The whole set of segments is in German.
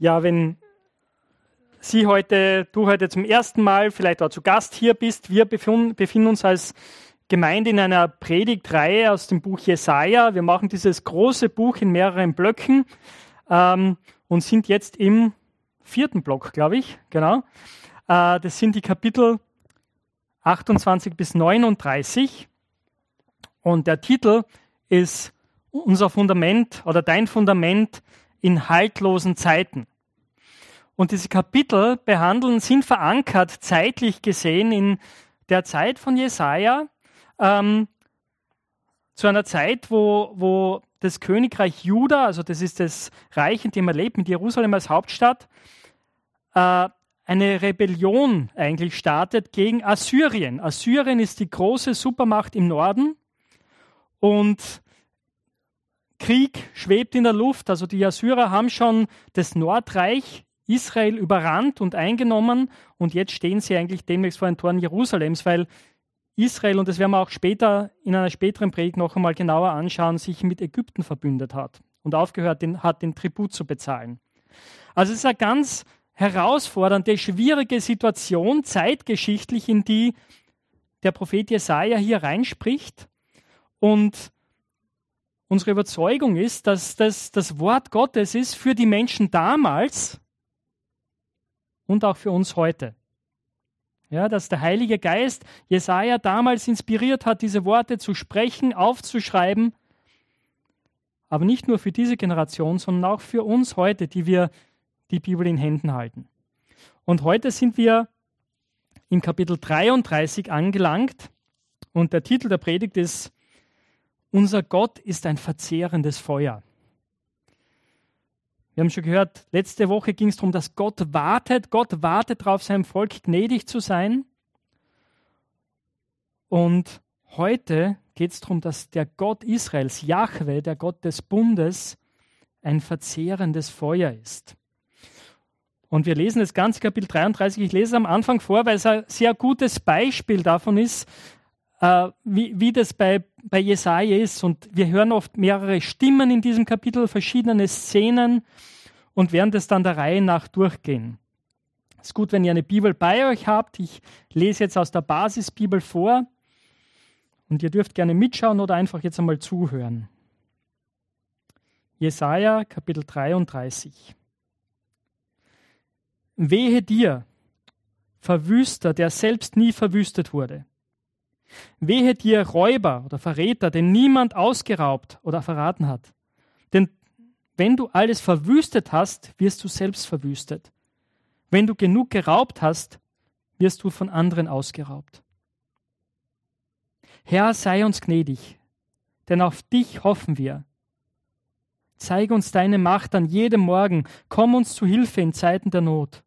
Ja, wenn Sie heute, du heute zum ersten Mal vielleicht auch zu Gast hier bist, wir befinden uns als Gemeinde in einer Predigtreihe aus dem Buch Jesaja. Wir machen dieses große Buch in mehreren Blöcken ähm, und sind jetzt im vierten Block, glaube ich. Genau. Äh, das sind die Kapitel 28 bis 39. Und der Titel ist Unser Fundament oder dein Fundament in haltlosen Zeiten. Und diese Kapitel behandeln, sind verankert zeitlich gesehen in der Zeit von Jesaja, ähm, zu einer Zeit, wo, wo das Königreich Juda, also das ist das Reich, in dem er lebt, mit Jerusalem als Hauptstadt, äh, eine Rebellion eigentlich startet gegen Assyrien. Assyrien ist die große Supermacht im Norden und Krieg schwebt in der Luft. Also die Assyrer haben schon das Nordreich Israel überrannt und eingenommen und jetzt stehen sie eigentlich demnächst vor den Toren Jerusalems, weil Israel, und das werden wir auch später in einer späteren Predigt noch einmal genauer anschauen, sich mit Ägypten verbündet hat und aufgehört den, hat, den Tribut zu bezahlen. Also es ist eine ganz herausfordernde, schwierige Situation, zeitgeschichtlich, in die der Prophet Jesaja hier reinspricht. Und unsere Überzeugung ist, dass das das Wort Gottes ist für die Menschen damals, und auch für uns heute. Ja, dass der Heilige Geist Jesaja damals inspiriert hat, diese Worte zu sprechen, aufzuschreiben, aber nicht nur für diese Generation, sondern auch für uns heute, die wir die Bibel in Händen halten. Und heute sind wir im Kapitel 33 angelangt und der Titel der Predigt ist Unser Gott ist ein verzehrendes Feuer. Wir haben schon gehört, letzte Woche ging es darum, dass Gott wartet. Gott wartet darauf, seinem Volk gnädig zu sein. Und heute geht es darum, dass der Gott Israels, Jahwe, der Gott des Bundes, ein verzehrendes Feuer ist. Und wir lesen das ganze Kapitel 33. Ich lese es am Anfang vor, weil es ein sehr gutes Beispiel davon ist, äh, wie, wie das bei, bei Jesaja ist. Und wir hören oft mehrere Stimmen in diesem Kapitel, verschiedene Szenen und werden das dann der Reihe nach durchgehen. Es ist gut, wenn ihr eine Bibel bei euch habt. Ich lese jetzt aus der Basisbibel vor und ihr dürft gerne mitschauen oder einfach jetzt einmal zuhören. Jesaja Kapitel 33. Wehe dir, Verwüster, der selbst nie verwüstet wurde. Wehe dir Räuber oder Verräter, den niemand ausgeraubt oder verraten hat. Denn wenn du alles verwüstet hast, wirst du selbst verwüstet. Wenn du genug geraubt hast, wirst du von anderen ausgeraubt. Herr, sei uns gnädig, denn auf dich hoffen wir. Zeige uns deine Macht an jedem Morgen, komm uns zu Hilfe in Zeiten der Not.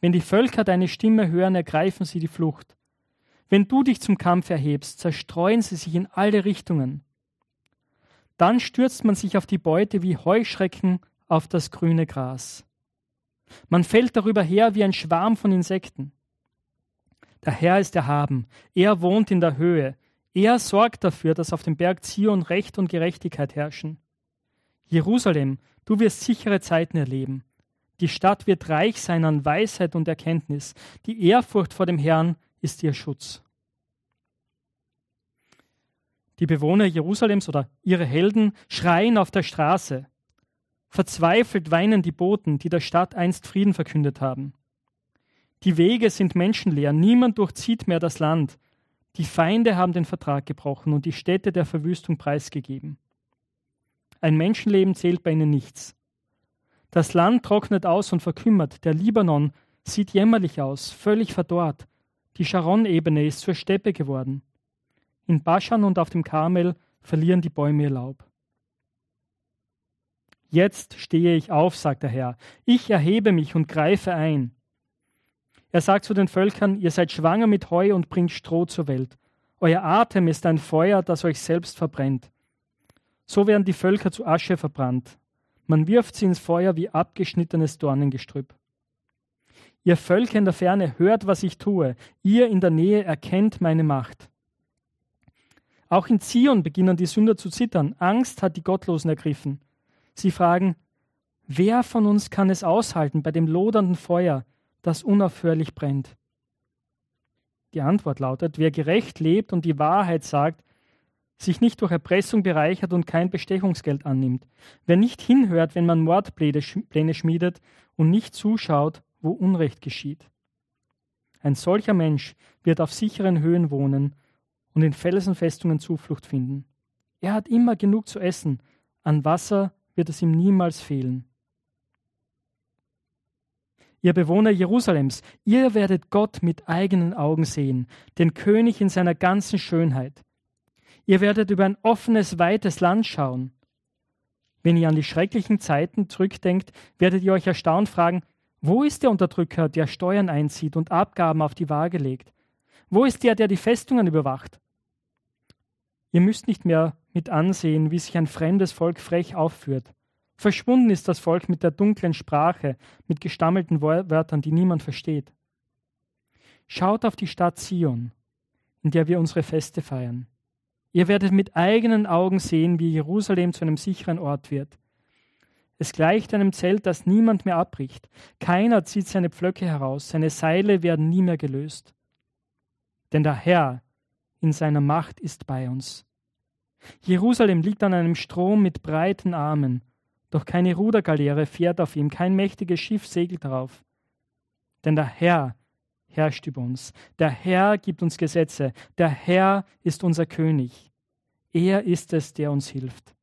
Wenn die Völker deine Stimme hören, ergreifen sie die Flucht. Wenn du dich zum Kampf erhebst, zerstreuen sie sich in alle Richtungen. Dann stürzt man sich auf die Beute wie Heuschrecken auf das grüne Gras. Man fällt darüber her wie ein Schwarm von Insekten. Der Herr ist erhaben, er wohnt in der Höhe, er sorgt dafür, dass auf dem Berg Zion Recht und Gerechtigkeit herrschen. Jerusalem, du wirst sichere Zeiten erleben. Die Stadt wird reich sein an Weisheit und Erkenntnis. Die Ehrfurcht vor dem Herrn ist ihr Schutz. Die Bewohner Jerusalems oder ihre Helden schreien auf der Straße. Verzweifelt weinen die Boten, die der Stadt einst Frieden verkündet haben. Die Wege sind menschenleer, niemand durchzieht mehr das Land. Die Feinde haben den Vertrag gebrochen und die Städte der Verwüstung preisgegeben. Ein Menschenleben zählt bei ihnen nichts. Das Land trocknet aus und verkümmert, der Libanon sieht jämmerlich aus, völlig verdorrt, die Sharon-Ebene ist zur Steppe geworden. In Baschan und auf dem Karmel verlieren die Bäume ihr Laub. Jetzt stehe ich auf, sagt der Herr. Ich erhebe mich und greife ein. Er sagt zu den Völkern, ihr seid schwanger mit Heu und bringt Stroh zur Welt. Euer Atem ist ein Feuer, das euch selbst verbrennt. So werden die Völker zu Asche verbrannt. Man wirft sie ins Feuer wie abgeschnittenes Dornengestrüpp. Ihr Völker in der Ferne, hört, was ich tue. Ihr in der Nähe erkennt meine Macht. Auch in Zion beginnen die Sünder zu zittern. Angst hat die Gottlosen ergriffen. Sie fragen, Wer von uns kann es aushalten bei dem lodernden Feuer, das unaufhörlich brennt? Die Antwort lautet, wer gerecht lebt und die Wahrheit sagt, sich nicht durch Erpressung bereichert und kein Bestechungsgeld annimmt, wer nicht hinhört, wenn man Mordpläne schmiedet und nicht zuschaut, wo Unrecht geschieht. Ein solcher Mensch wird auf sicheren Höhen wohnen und in Felsenfestungen Zuflucht finden. Er hat immer genug zu essen, an Wasser wird es ihm niemals fehlen. Ihr Bewohner Jerusalems, ihr werdet Gott mit eigenen Augen sehen, den König in seiner ganzen Schönheit. Ihr werdet über ein offenes, weites Land schauen. Wenn ihr an die schrecklichen Zeiten zurückdenkt, werdet ihr euch erstaunt fragen, wo ist der Unterdrücker, der Steuern einzieht und Abgaben auf die Waage legt? Wo ist der, der die Festungen überwacht? Ihr müsst nicht mehr mit ansehen, wie sich ein fremdes Volk frech aufführt. Verschwunden ist das Volk mit der dunklen Sprache, mit gestammelten Wörtern, die niemand versteht. Schaut auf die Stadt Zion, in der wir unsere Feste feiern. Ihr werdet mit eigenen Augen sehen, wie Jerusalem zu einem sicheren Ort wird. Es gleicht einem Zelt, das niemand mehr abbricht. Keiner zieht seine Pflöcke heraus, seine Seile werden nie mehr gelöst. Denn der Herr in seiner Macht ist bei uns. Jerusalem liegt an einem Strom mit breiten Armen, doch keine Rudergaleere fährt auf ihm, kein mächtiges Schiff segelt darauf. Denn der Herr herrscht über uns. Der Herr gibt uns Gesetze. Der Herr ist unser König. Er ist es, der uns hilft.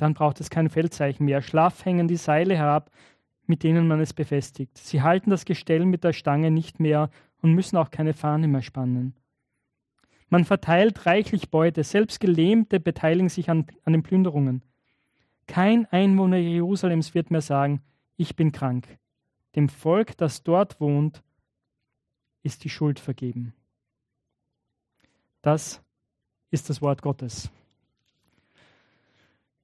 Dann braucht es kein Feldzeichen mehr. Schlaff hängen die Seile herab, mit denen man es befestigt. Sie halten das Gestell mit der Stange nicht mehr und müssen auch keine Fahne mehr spannen. Man verteilt reichlich Beute, selbst Gelähmte beteiligen sich an, an den Plünderungen. Kein Einwohner Jerusalems wird mehr sagen, ich bin krank. Dem Volk, das dort wohnt, ist die Schuld vergeben. Das ist das Wort Gottes.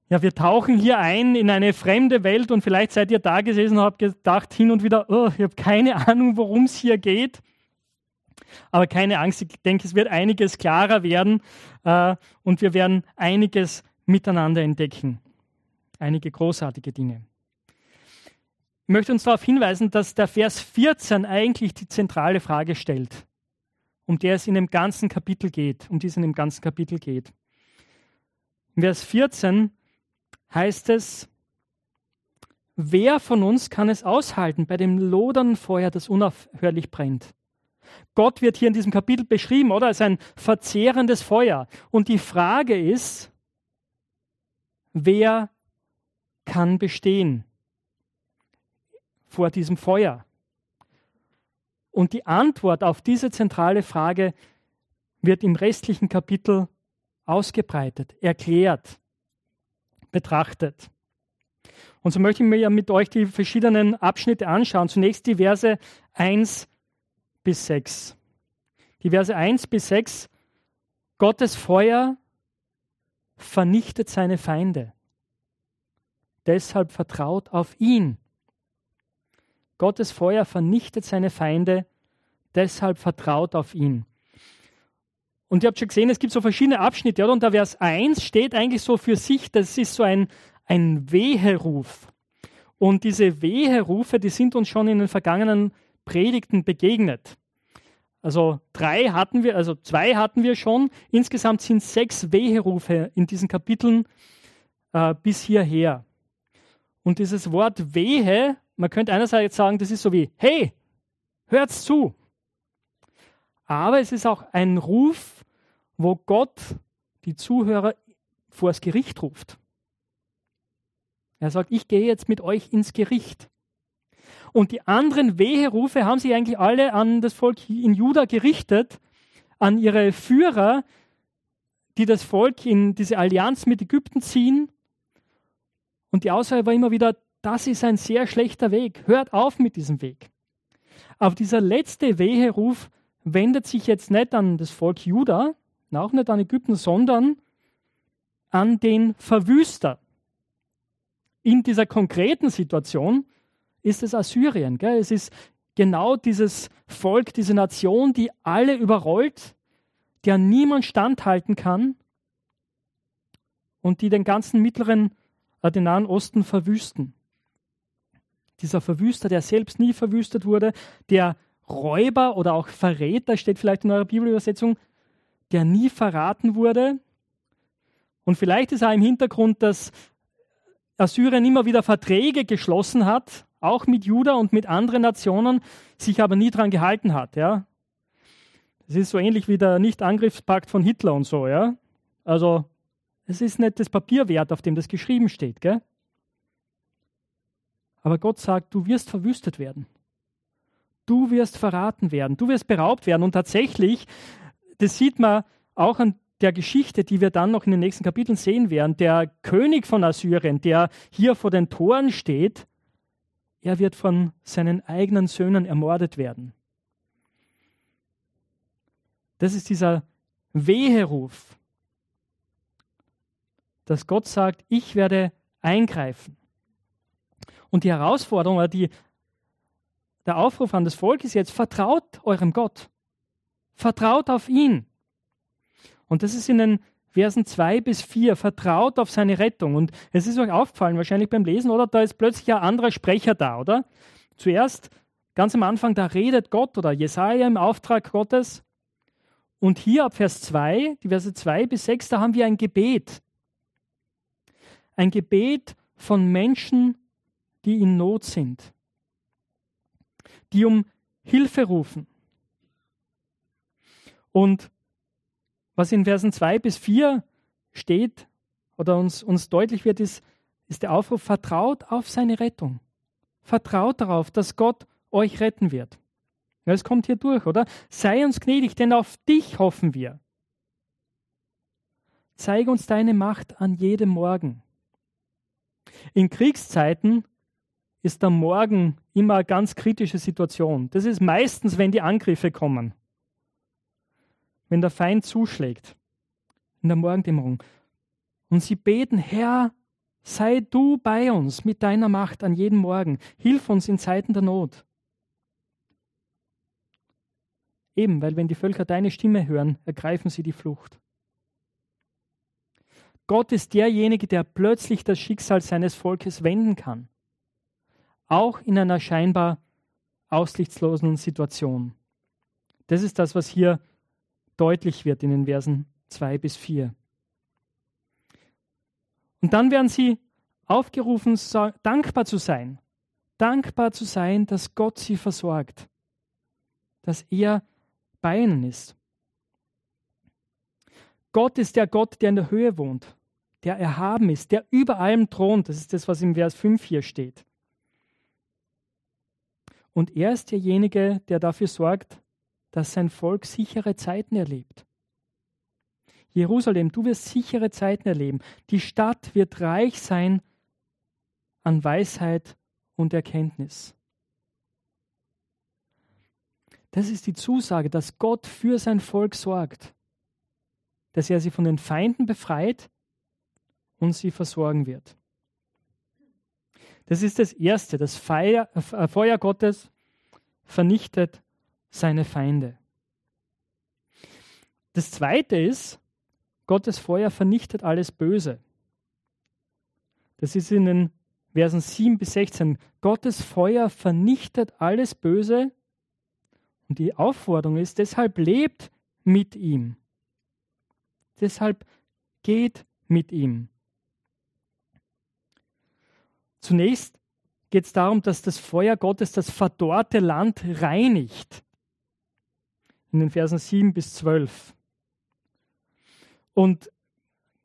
Ja, wir tauchen hier ein in eine fremde Welt und vielleicht seid ihr da gesessen und habt gedacht hin und wieder, oh, ich habe keine Ahnung, worum es hier geht. Aber keine Angst, ich denke, es wird einiges klarer werden äh, und wir werden einiges miteinander entdecken. Einige großartige Dinge. Ich möchte uns darauf hinweisen, dass der Vers 14 eigentlich die zentrale Frage stellt, um der es in dem ganzen Kapitel geht, um die es in dem ganzen Kapitel geht. Vers 14 heißt es, wer von uns kann es aushalten bei dem lodernden Feuer, das unaufhörlich brennt? Gott wird hier in diesem Kapitel beschrieben, oder? Als ein verzehrendes Feuer. Und die Frage ist, wer kann bestehen? vor diesem Feuer? Und die Antwort auf diese zentrale Frage wird im restlichen Kapitel ausgebreitet, erklärt, betrachtet. Und so möchte ich mir mit euch die verschiedenen Abschnitte anschauen. Zunächst die Verse 1 bis 6. Die Verse 1 bis 6. Gottes Feuer vernichtet seine Feinde. Deshalb vertraut auf ihn. Gottes Feuer vernichtet seine Feinde, deshalb vertraut auf ihn. Und ihr habt schon gesehen, es gibt so verschiedene Abschnitte, oder? Und der Vers 1 steht eigentlich so für sich, das ist so ein, ein Weheruf. Und diese Weherufe, die sind uns schon in den vergangenen Predigten begegnet. Also drei hatten wir, also zwei hatten wir schon. Insgesamt sind sechs Weherufe in diesen Kapiteln äh, bis hierher. Und dieses Wort Wehe man könnte einerseits sagen, das ist so wie, hey, hört's zu. Aber es ist auch ein Ruf, wo Gott die Zuhörer vors Gericht ruft. Er sagt, ich gehe jetzt mit euch ins Gericht. Und die anderen Weherufe haben sich eigentlich alle an das Volk in Juda gerichtet, an ihre Führer, die das Volk in diese Allianz mit Ägypten ziehen. Und die Aussage war immer wieder, das ist ein sehr schlechter Weg. Hört auf mit diesem Weg. Aber dieser letzte Weheruf wendet sich jetzt nicht an das Volk Juda, auch nicht an Ägypten, sondern an den Verwüster. In dieser konkreten Situation ist es Assyrien. Gell? Es ist genau dieses Volk, diese Nation, die alle überrollt, der niemand standhalten kann und die den ganzen mittleren äh, den Nahen Osten verwüsten. Dieser Verwüster, der selbst nie verwüstet wurde, der Räuber oder auch Verräter, steht vielleicht in eurer Bibelübersetzung, der nie verraten wurde. Und vielleicht ist auch im Hintergrund, dass Assyrien immer wieder Verträge geschlossen hat, auch mit Juda und mit anderen Nationen, sich aber nie daran gehalten hat. Ja? Das ist so ähnlich wie der Nicht-Angriffspakt von Hitler und so. Ja? Also es ist nicht das Papier wert, auf dem das geschrieben steht. Gell? Aber Gott sagt, du wirst verwüstet werden. Du wirst verraten werden. Du wirst beraubt werden. Und tatsächlich, das sieht man auch an der Geschichte, die wir dann noch in den nächsten Kapiteln sehen werden. Der König von Assyrien, der hier vor den Toren steht, er wird von seinen eigenen Söhnen ermordet werden. Das ist dieser Weheruf, dass Gott sagt, ich werde eingreifen. Und die Herausforderung oder die, der Aufruf an das Volk ist jetzt, vertraut eurem Gott. Vertraut auf ihn. Und das ist in den Versen 2 bis 4, vertraut auf seine Rettung. Und es ist euch aufgefallen, wahrscheinlich beim Lesen, oder? Da ist plötzlich ein anderer Sprecher da, oder? Zuerst, ganz am Anfang, da redet Gott oder Jesaja im Auftrag Gottes. Und hier ab Vers 2, die Verse 2 bis 6, da haben wir ein Gebet. Ein Gebet von Menschen, die in Not sind, die um Hilfe rufen. Und was in Versen 2 bis 4 steht oder uns, uns deutlich wird, ist, ist der Aufruf, vertraut auf seine Rettung. Vertraut darauf, dass Gott euch retten wird. Ja, es kommt hier durch, oder? Sei uns gnädig, denn auf dich hoffen wir. Zeige uns deine Macht an jedem Morgen. In Kriegszeiten ist der Morgen immer eine ganz kritische Situation. Das ist meistens, wenn die Angriffe kommen wenn der Feind zuschlägt in der Morgendämmerung. Und sie beten, Herr, sei du bei uns mit deiner Macht an jedem Morgen. Hilf uns in Zeiten der Not. Eben, weil wenn die Völker deine Stimme hören, ergreifen sie die Flucht. Gott ist derjenige, der plötzlich das Schicksal seines Volkes wenden kann. Auch in einer scheinbar aussichtslosen Situation. Das ist das, was hier deutlich wird in den Versen 2 bis 4. Und dann werden sie aufgerufen, dankbar zu sein. Dankbar zu sein, dass Gott sie versorgt. Dass er bei ihnen ist. Gott ist der Gott, der in der Höhe wohnt, der erhaben ist, der über allem thront. Das ist das, was im Vers 5 hier steht. Und er ist derjenige, der dafür sorgt, dass sein Volk sichere Zeiten erlebt. Jerusalem, du wirst sichere Zeiten erleben. Die Stadt wird reich sein an Weisheit und Erkenntnis. Das ist die Zusage, dass Gott für sein Volk sorgt, dass er sie von den Feinden befreit und sie versorgen wird. Das ist das Erste. Das Feuer, äh, Feuer Gottes vernichtet seine Feinde. Das zweite ist, Gottes Feuer vernichtet alles Böse. Das ist in den Versen 7 bis 16. Gottes Feuer vernichtet alles Böse. Und die Aufforderung ist, deshalb lebt mit ihm. Deshalb geht mit ihm. Zunächst geht es darum, dass das Feuer Gottes das verdorrte Land reinigt in den Versen 7 bis 12. Und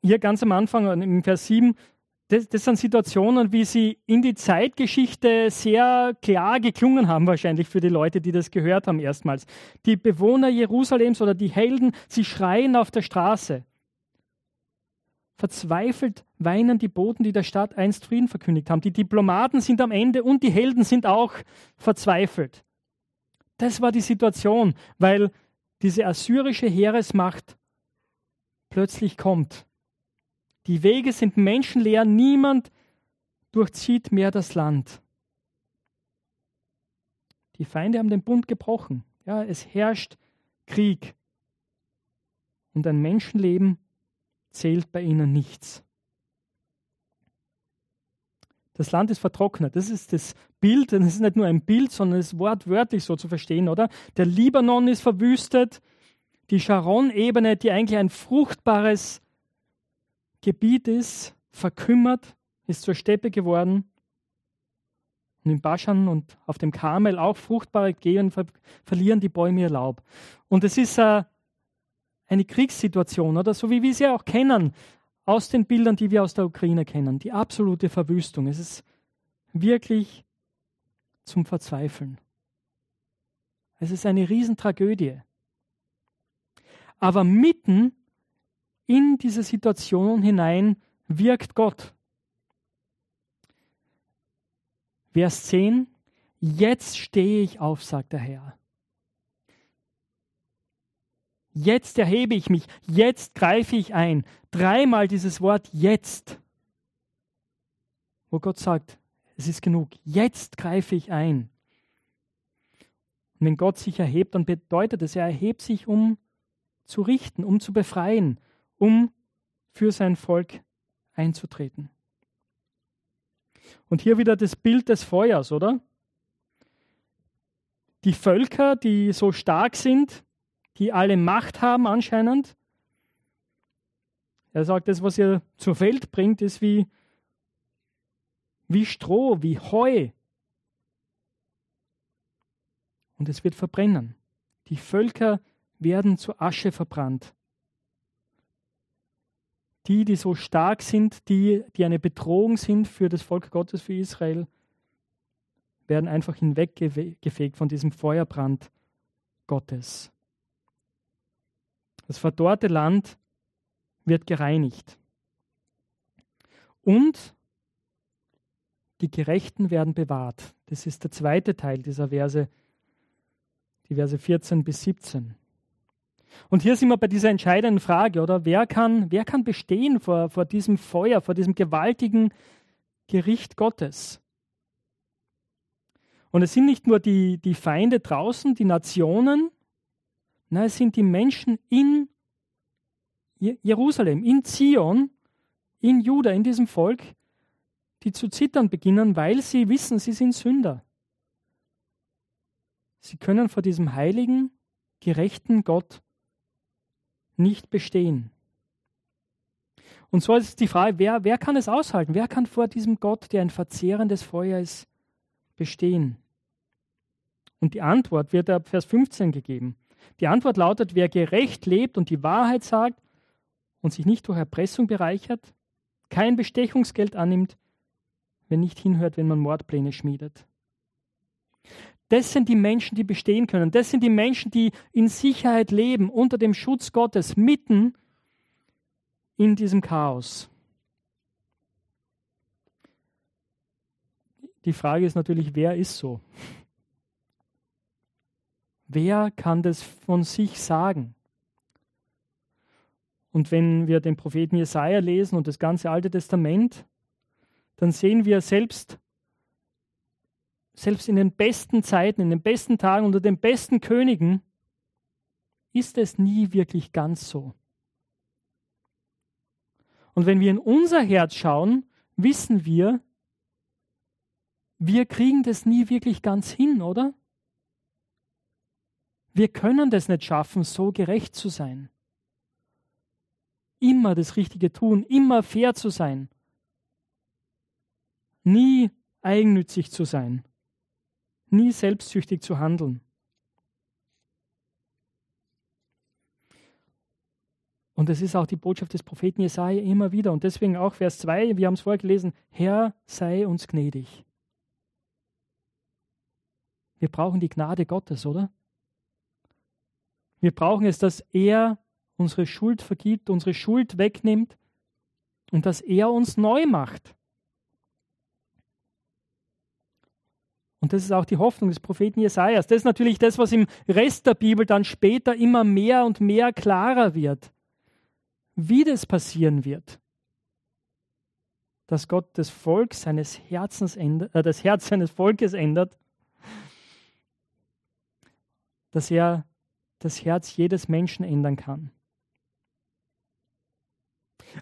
hier ganz am Anfang, im Vers 7, das, das, sind Situationen, wie sie in die Zeitgeschichte sehr klar geklungen haben, wahrscheinlich für die Leute, die das gehört haben erstmals. Die Bewohner Jerusalems oder die Helden, sie schreien auf der Straße. Verzweifelt weinen die Boten, die der Stadt einst Frieden verkündigt haben. Die Diplomaten sind am Ende und die Helden sind auch verzweifelt. Das war die Situation, weil diese assyrische Heeresmacht plötzlich kommt. Die Wege sind menschenleer, niemand durchzieht mehr das Land. Die Feinde haben den Bund gebrochen. Ja, es herrscht Krieg. Und ein Menschenleben zählt bei ihnen nichts. Das Land ist vertrocknet. Das ist das Bild, das ist nicht nur ein Bild, sondern es ist wortwörtlich so zu verstehen, oder? Der Libanon ist verwüstet, die Sharon-Ebene, die eigentlich ein fruchtbares Gebiet ist, verkümmert, ist zur Steppe geworden. Und in Baschan und auf dem Karmel auch fruchtbare Gehen ver verlieren die Bäume ihr Laub. Und es ist äh, eine Kriegssituation, oder so wie wir sie auch kennen aus den Bildern, die wir aus der Ukraine kennen. Die absolute Verwüstung. Es ist wirklich zum Verzweifeln. Es ist eine Riesentragödie. Aber mitten in diese Situation hinein wirkt Gott. Vers 10, jetzt stehe ich auf, sagt der Herr. Jetzt erhebe ich mich, jetzt greife ich ein. Dreimal dieses Wort jetzt, wo Gott sagt, es ist genug, jetzt greife ich ein. Und wenn Gott sich erhebt, dann bedeutet es, er erhebt sich, um zu richten, um zu befreien, um für sein Volk einzutreten. Und hier wieder das Bild des Feuers, oder? Die Völker, die so stark sind, die alle Macht haben anscheinend. Er sagt, das, was ihr zur Welt bringt, ist wie, wie Stroh, wie Heu. Und es wird verbrennen. Die Völker werden zu Asche verbrannt die, die so stark sind, die, die eine Bedrohung sind für das Volk Gottes, für Israel, werden einfach hinweggefegt von diesem Feuerbrand Gottes. Das verdorrte Land wird gereinigt. Und die Gerechten werden bewahrt. Das ist der zweite Teil dieser Verse, die Verse 14 bis 17. Und hier sind wir bei dieser entscheidenden Frage, oder? Wer kann, wer kann bestehen vor, vor diesem Feuer, vor diesem gewaltigen Gericht Gottes? Und es sind nicht nur die, die Feinde draußen, die Nationen, nein, es sind die Menschen in Jerusalem, in Zion, in Juda, in diesem Volk, die zu zittern beginnen, weil sie wissen, sie sind Sünder. Sie können vor diesem heiligen, gerechten Gott nicht bestehen. Und so ist die Frage, wer, wer kann es aushalten? Wer kann vor diesem Gott, der ein verzehrendes Feuer ist, bestehen? Und die Antwort wird ab Vers 15 gegeben. Die Antwort lautet, wer gerecht lebt und die Wahrheit sagt und sich nicht durch Erpressung bereichert, kein Bestechungsgeld annimmt, wenn nicht hinhört, wenn man Mordpläne schmiedet. Das sind die Menschen, die bestehen können. Das sind die Menschen, die in Sicherheit leben, unter dem Schutz Gottes, mitten in diesem Chaos. Die Frage ist natürlich, wer ist so? Wer kann das von sich sagen? Und wenn wir den Propheten Jesaja lesen und das ganze Alte Testament, dann sehen wir selbst selbst in den besten Zeiten, in den besten Tagen, unter den besten Königen, ist es nie wirklich ganz so. Und wenn wir in unser Herz schauen, wissen wir, wir kriegen das nie wirklich ganz hin, oder? Wir können das nicht schaffen, so gerecht zu sein. Immer das Richtige tun, immer fair zu sein. Nie eigennützig zu sein nie selbstsüchtig zu handeln. Und das ist auch die Botschaft des Propheten Jesaja immer wieder. Und deswegen auch Vers 2, wir haben es vorher gelesen: Herr, sei uns gnädig. Wir brauchen die Gnade Gottes, oder? Wir brauchen es, dass er unsere Schuld vergibt, unsere Schuld wegnimmt und dass er uns neu macht. Und das ist auch die Hoffnung des Propheten Jesajas. Das ist natürlich das, was im Rest der Bibel dann später immer mehr und mehr klarer wird. Wie das passieren wird. Dass Gott das Volk seines Herzens ändert, äh, das Herz seines Volkes ändert. Dass er das Herz jedes Menschen ändern kann.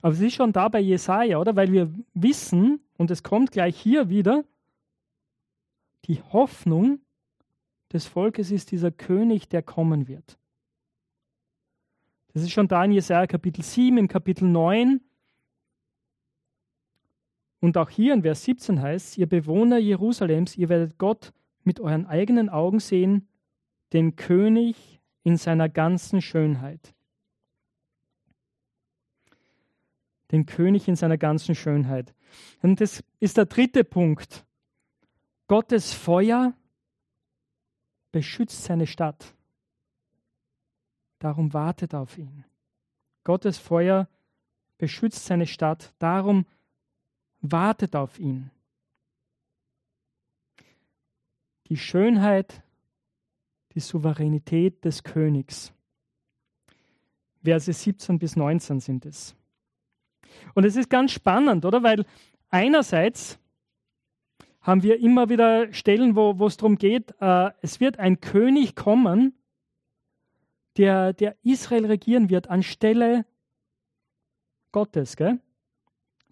Aber es ist schon da bei Jesaja, oder? Weil wir wissen, und es kommt gleich hier wieder, die Hoffnung des Volkes ist dieser König, der kommen wird. Das ist schon da in Jesaja Kapitel 7, im Kapitel 9. Und auch hier in Vers 17 heißt ihr Bewohner Jerusalems, ihr werdet Gott mit euren eigenen Augen sehen, den König in seiner ganzen Schönheit. Den König in seiner ganzen Schönheit. Und das ist der dritte Punkt. Gottes Feuer beschützt seine Stadt. Darum wartet auf ihn. Gottes Feuer beschützt seine Stadt. Darum wartet auf ihn. Die Schönheit, die Souveränität des Königs. Verse 17 bis 19 sind es. Und es ist ganz spannend, oder? Weil einerseits haben wir immer wieder Stellen, wo, es darum geht, äh, es wird ein König kommen, der, der Israel regieren wird anstelle Gottes, gell?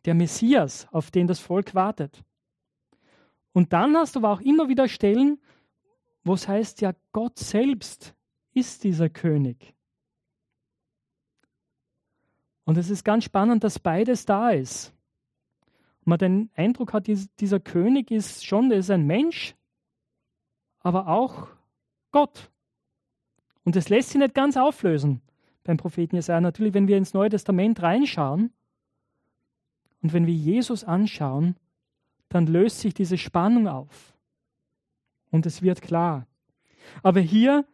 der Messias, auf den das Volk wartet. Und dann hast du aber auch immer wieder Stellen, wo es heißt, ja, Gott selbst ist dieser König. Und es ist ganz spannend, dass beides da ist. Und man den Eindruck hat, dieser König ist schon, ist ein Mensch, aber auch Gott. Und das lässt sich nicht ganz auflösen beim Propheten Jesaja. Natürlich, wenn wir ins Neue Testament reinschauen und wenn wir Jesus anschauen, dann löst sich diese Spannung auf. Und es wird klar. Aber hier,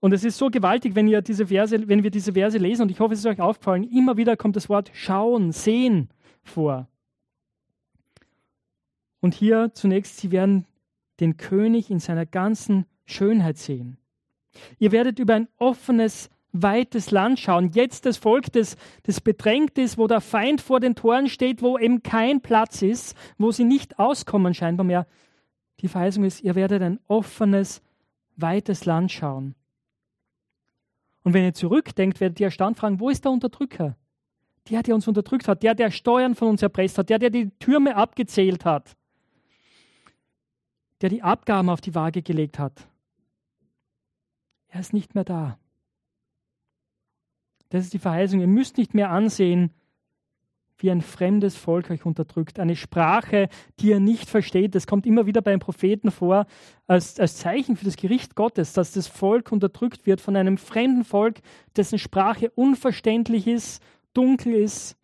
und es ist so gewaltig, wenn, ihr diese Verse, wenn wir diese Verse lesen, und ich hoffe, es ist euch aufgefallen, immer wieder kommt das Wort schauen, sehen vor. Und hier zunächst, sie werden den König in seiner ganzen Schönheit sehen. Ihr werdet über ein offenes, weites Land schauen. Jetzt das Volk, das, das bedrängt ist, wo der Feind vor den Toren steht, wo eben kein Platz ist, wo sie nicht auskommen scheinbar mehr. Die Verheißung ist, ihr werdet ein offenes, weites Land schauen. Und wenn ihr zurückdenkt, werdet ihr erstaunt fragen, wo ist der Unterdrücker? Der, der uns unterdrückt hat, der, der Steuern von uns erpresst hat, der, der die Türme abgezählt hat, der die Abgaben auf die Waage gelegt hat. Er ist nicht mehr da. Das ist die Verheißung. Ihr müsst nicht mehr ansehen, wie ein fremdes Volk euch unterdrückt. Eine Sprache, die ihr nicht versteht. Das kommt immer wieder beim Propheten vor, als, als Zeichen für das Gericht Gottes, dass das Volk unterdrückt wird von einem fremden Volk, dessen Sprache unverständlich ist, dunkel ist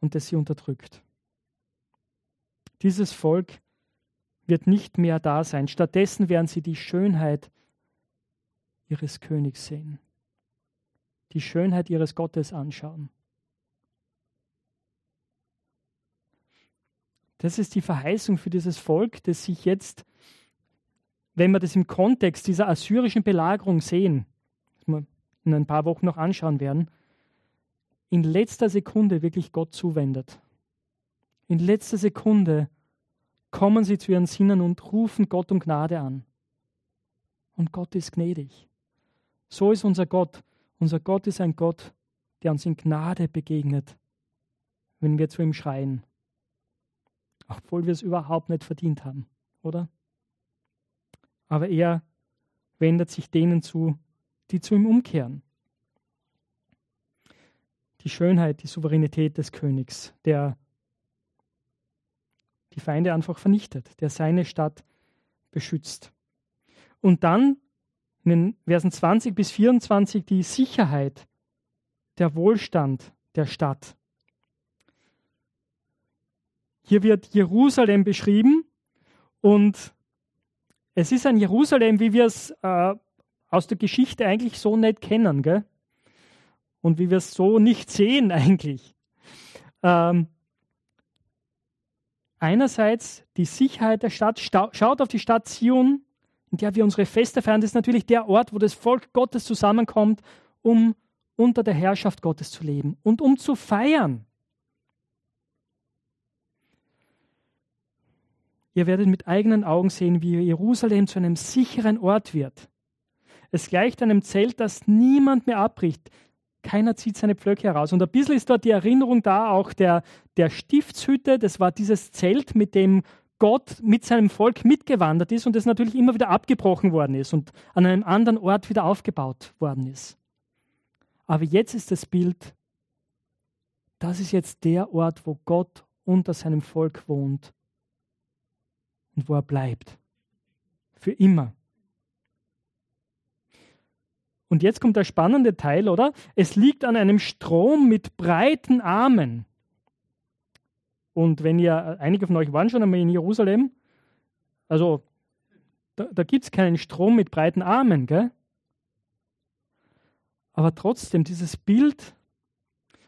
und das sie unterdrückt. Dieses Volk wird nicht mehr da sein. Stattdessen werden sie die Schönheit ihres Königs sehen, die Schönheit ihres Gottes anschauen. Das ist die Verheißung für dieses Volk, das sich jetzt, wenn wir das im Kontext dieser assyrischen Belagerung sehen, das wir in ein paar Wochen noch anschauen werden, in letzter Sekunde wirklich Gott zuwendet. In letzter Sekunde kommen sie zu ihren Sinnen und rufen Gott um Gnade an. Und Gott ist gnädig. So ist unser Gott. Unser Gott ist ein Gott, der uns in Gnade begegnet, wenn wir zu ihm schreien. Obwohl wir es überhaupt nicht verdient haben, oder? Aber er wendet sich denen zu, die zu ihm umkehren. Die Schönheit, die Souveränität des Königs, der die Feinde einfach vernichtet, der seine Stadt beschützt. Und dann in den Versen 20 bis 24 die Sicherheit, der Wohlstand der Stadt. Hier wird Jerusalem beschrieben und es ist ein Jerusalem, wie wir es äh, aus der Geschichte eigentlich so nicht kennen, gell? Und wie wir es so nicht sehen eigentlich. Ähm, einerseits die Sicherheit der Stadt, schaut auf die Stadt Zion, in der wir unsere Feste feiern. Das ist natürlich der Ort, wo das Volk Gottes zusammenkommt, um unter der Herrschaft Gottes zu leben und um zu feiern. Ihr werdet mit eigenen Augen sehen, wie Jerusalem zu einem sicheren Ort wird. Es gleicht einem Zelt, das niemand mehr abbricht. keiner zieht seine Pflöcke heraus. Und ein bisschen ist dort die Erinnerung da, auch der, der Stiftshütte, das war dieses Zelt, mit dem Gott mit seinem Volk mitgewandert ist und das natürlich immer wieder abgebrochen worden ist und an einem anderen Ort wieder aufgebaut worden ist. Aber jetzt ist das Bild, das ist jetzt der Ort, wo Gott unter seinem Volk wohnt und wo er bleibt. Für immer. Und jetzt kommt der spannende Teil, oder? Es liegt an einem Strom mit breiten Armen. Und wenn ihr, einige von euch waren schon einmal in Jerusalem, also da, da gibt es keinen Strom mit breiten Armen, gell? Aber trotzdem, dieses Bild,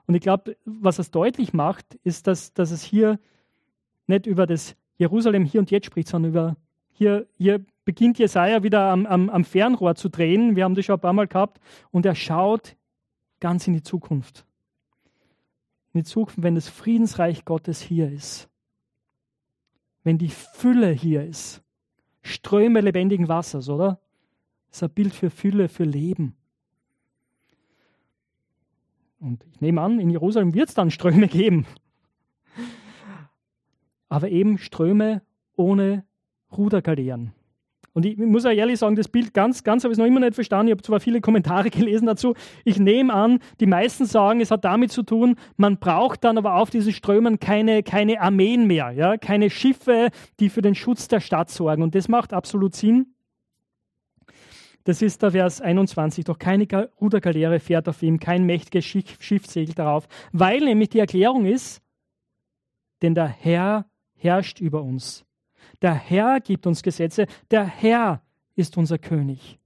und ich glaube, was es deutlich macht, ist, dass, dass es hier nicht über das Jerusalem hier und jetzt spricht, sondern über hier, hier beginnt Jesaja wieder am, am, am Fernrohr zu drehen. Wir haben das schon ein paar Mal gehabt. Und er schaut ganz in die Zukunft. In die Zukunft, wenn das Friedensreich Gottes hier ist. Wenn die Fülle hier ist. Ströme lebendigen Wassers, oder? Das ist ein Bild für Fülle, für Leben. Und ich nehme an, in Jerusalem wird es dann Ströme geben. Aber eben Ströme ohne Rudergaleeren. Und ich muss auch ehrlich sagen, das Bild ganz, ganz habe ich noch immer nicht verstanden. Ich habe zwar viele Kommentare gelesen dazu. Ich nehme an, die meisten sagen, es hat damit zu tun, man braucht dann aber auf diesen Strömen keine, keine Armeen mehr, ja? keine Schiffe, die für den Schutz der Stadt sorgen. Und das macht absolut Sinn. Das ist der Vers 21. Doch keine Rudergaleere fährt auf ihm, kein mächtiges Schiff segelt darauf, weil nämlich die Erklärung ist, denn der Herr herrscht über uns. Der Herr gibt uns Gesetze, der Herr ist unser König.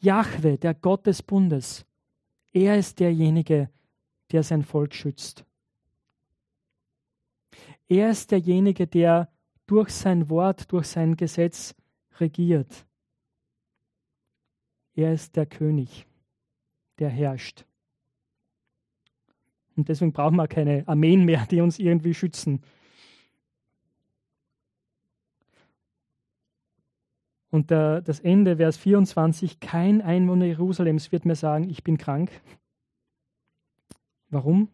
Jahwe, der Gott des Bundes, er ist derjenige, der sein Volk schützt. Er ist derjenige, der durch sein Wort, durch sein Gesetz regiert. Er ist der König, der herrscht. Und deswegen brauchen wir keine Armeen mehr, die uns irgendwie schützen. Und der, das Ende, Vers 24, kein Einwohner Jerusalems wird mir sagen, ich bin krank. Warum?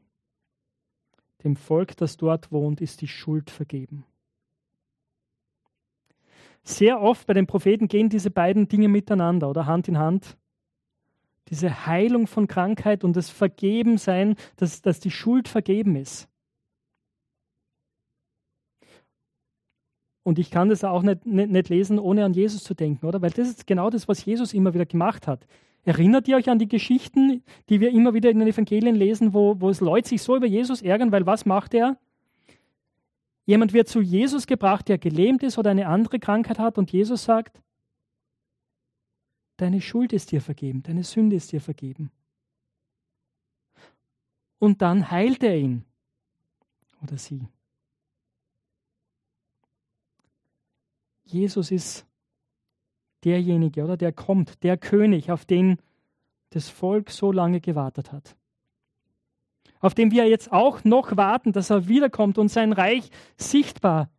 Dem Volk, das dort wohnt, ist die Schuld vergeben. Sehr oft bei den Propheten gehen diese beiden Dinge miteinander oder Hand in Hand. Diese Heilung von Krankheit und das Vergebensein, dass, dass die Schuld vergeben ist. Und ich kann das auch nicht, nicht, nicht, lesen, ohne an Jesus zu denken, oder? Weil das ist genau das, was Jesus immer wieder gemacht hat. Erinnert ihr euch an die Geschichten, die wir immer wieder in den Evangelien lesen, wo, wo es Leute sich so über Jesus ärgern, weil was macht er? Jemand wird zu Jesus gebracht, der gelähmt ist oder eine andere Krankheit hat und Jesus sagt, deine Schuld ist dir vergeben, deine Sünde ist dir vergeben. Und dann heilt er ihn oder sie. Jesus ist derjenige, oder der kommt, der König, auf den das Volk so lange gewartet hat. Auf den wir jetzt auch noch warten, dass er wiederkommt und sein Reich sichtbar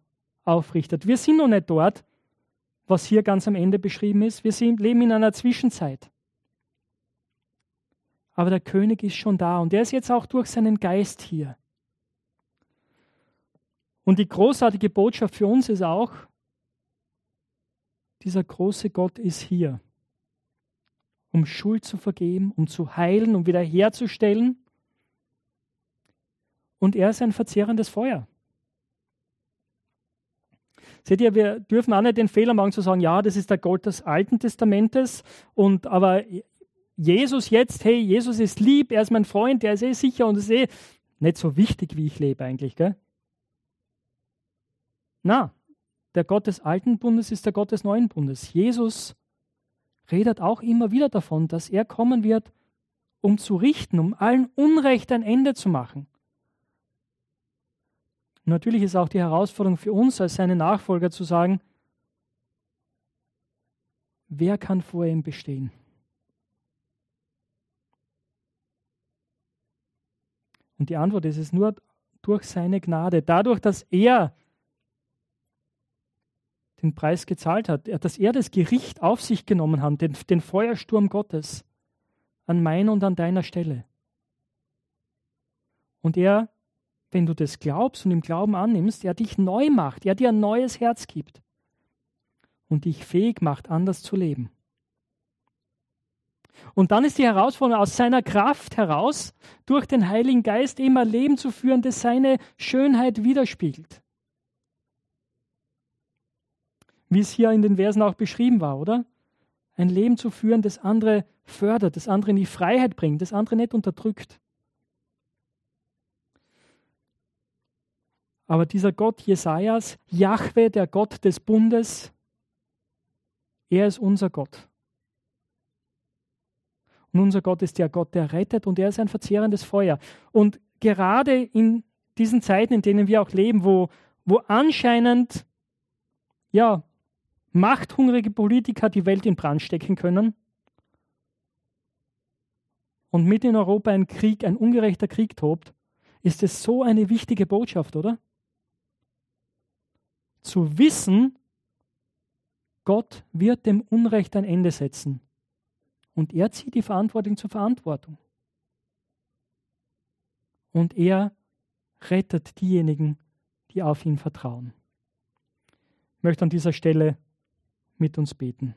aufrichtet. Wir sind noch nicht dort, was hier ganz am Ende beschrieben ist. Wir sind, leben in einer Zwischenzeit. Aber der König ist schon da und er ist jetzt auch durch seinen Geist hier. Und die großartige Botschaft für uns ist auch, dieser große Gott ist hier, um Schuld zu vergeben, um zu heilen, um wiederherzustellen. Und er ist ein verzehrendes Feuer. Seht ihr, wir dürfen auch nicht den Fehler machen zu sagen, ja, das ist der Gott des Alten Testamentes und aber Jesus jetzt, hey, Jesus ist lieb, er ist mein Freund, er ist eh sicher und ist eh nicht so wichtig, wie ich lebe eigentlich, gell? Na, der Gott des alten Bundes ist der Gott des neuen Bundes. Jesus redet auch immer wieder davon, dass er kommen wird, um zu richten, um allen Unrecht ein Ende zu machen. Natürlich ist auch die Herausforderung für uns als seine Nachfolger zu sagen, wer kann vor ihm bestehen? Und die Antwort ist es nur durch seine Gnade, dadurch, dass er den Preis gezahlt hat, dass er das Gericht auf sich genommen hat, den, den Feuersturm Gottes. an meiner und an deiner Stelle. Und er, wenn du das glaubst und im Glauben annimmst, er dich neu macht, er dir ein neues Herz gibt und dich fähig macht, anders zu leben. Und dann ist die Herausforderung, aus seiner Kraft heraus, durch den Heiligen Geist immer Leben zu führen, das seine Schönheit widerspiegelt. Wie es hier in den Versen auch beschrieben war, oder? Ein Leben zu führen, das andere fördert, das andere in die Freiheit bringt, das andere nicht unterdrückt. Aber dieser Gott Jesajas, Jahwe, der Gott des Bundes, er ist unser Gott. Und unser Gott ist der Gott, der rettet und er ist ein verzehrendes Feuer. Und gerade in diesen Zeiten, in denen wir auch leben, wo, wo anscheinend ja, machthungrige Politiker die Welt in Brand stecken können und mitten in Europa ein Krieg, ein ungerechter Krieg tobt, ist es so eine wichtige Botschaft, oder? Zu wissen, Gott wird dem Unrecht ein Ende setzen. Und er zieht die Verantwortung zur Verantwortung. Und er rettet diejenigen, die auf ihn vertrauen. Ich möchte an dieser Stelle mit uns beten.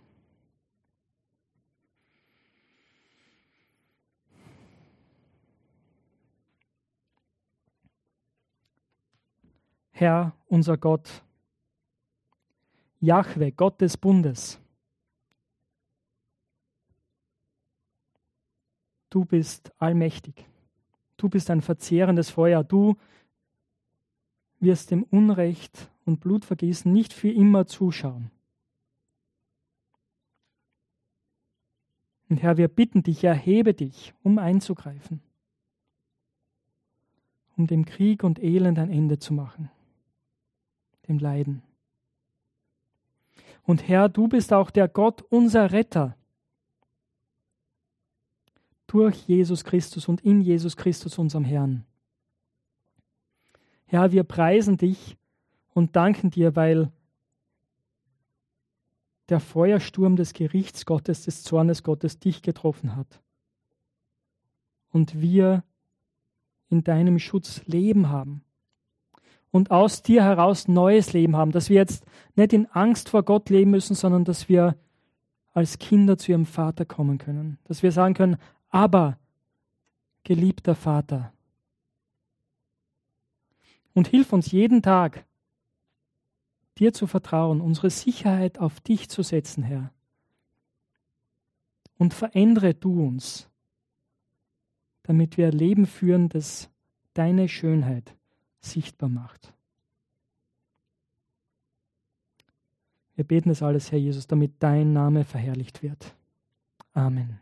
Herr, unser Gott, Jahwe, Gott des Bundes, du bist allmächtig. Du bist ein verzehrendes Feuer. Du wirst dem Unrecht und Blutvergießen nicht für immer zuschauen. Und Herr, wir bitten dich, erhebe dich, um einzugreifen, um dem Krieg und Elend ein Ende zu machen, dem Leiden. Und Herr, du bist auch der Gott, unser Retter durch Jesus Christus und in Jesus Christus, unserem Herrn. Herr, wir preisen dich und danken dir, weil der Feuersturm des Gerichts Gottes, des Zornes Gottes dich getroffen hat. Und wir in deinem Schutz Leben haben. Und aus dir heraus neues Leben haben, dass wir jetzt nicht in Angst vor Gott leben müssen, sondern dass wir als Kinder zu ihrem Vater kommen können. Dass wir sagen können, aber, geliebter Vater, und hilf uns jeden Tag, dir zu vertrauen, unsere Sicherheit auf dich zu setzen, Herr. Und verändere du uns, damit wir ein Leben führen, das deine Schönheit sichtbar macht. Wir beten es alles, Herr Jesus, damit dein Name verherrlicht wird. Amen.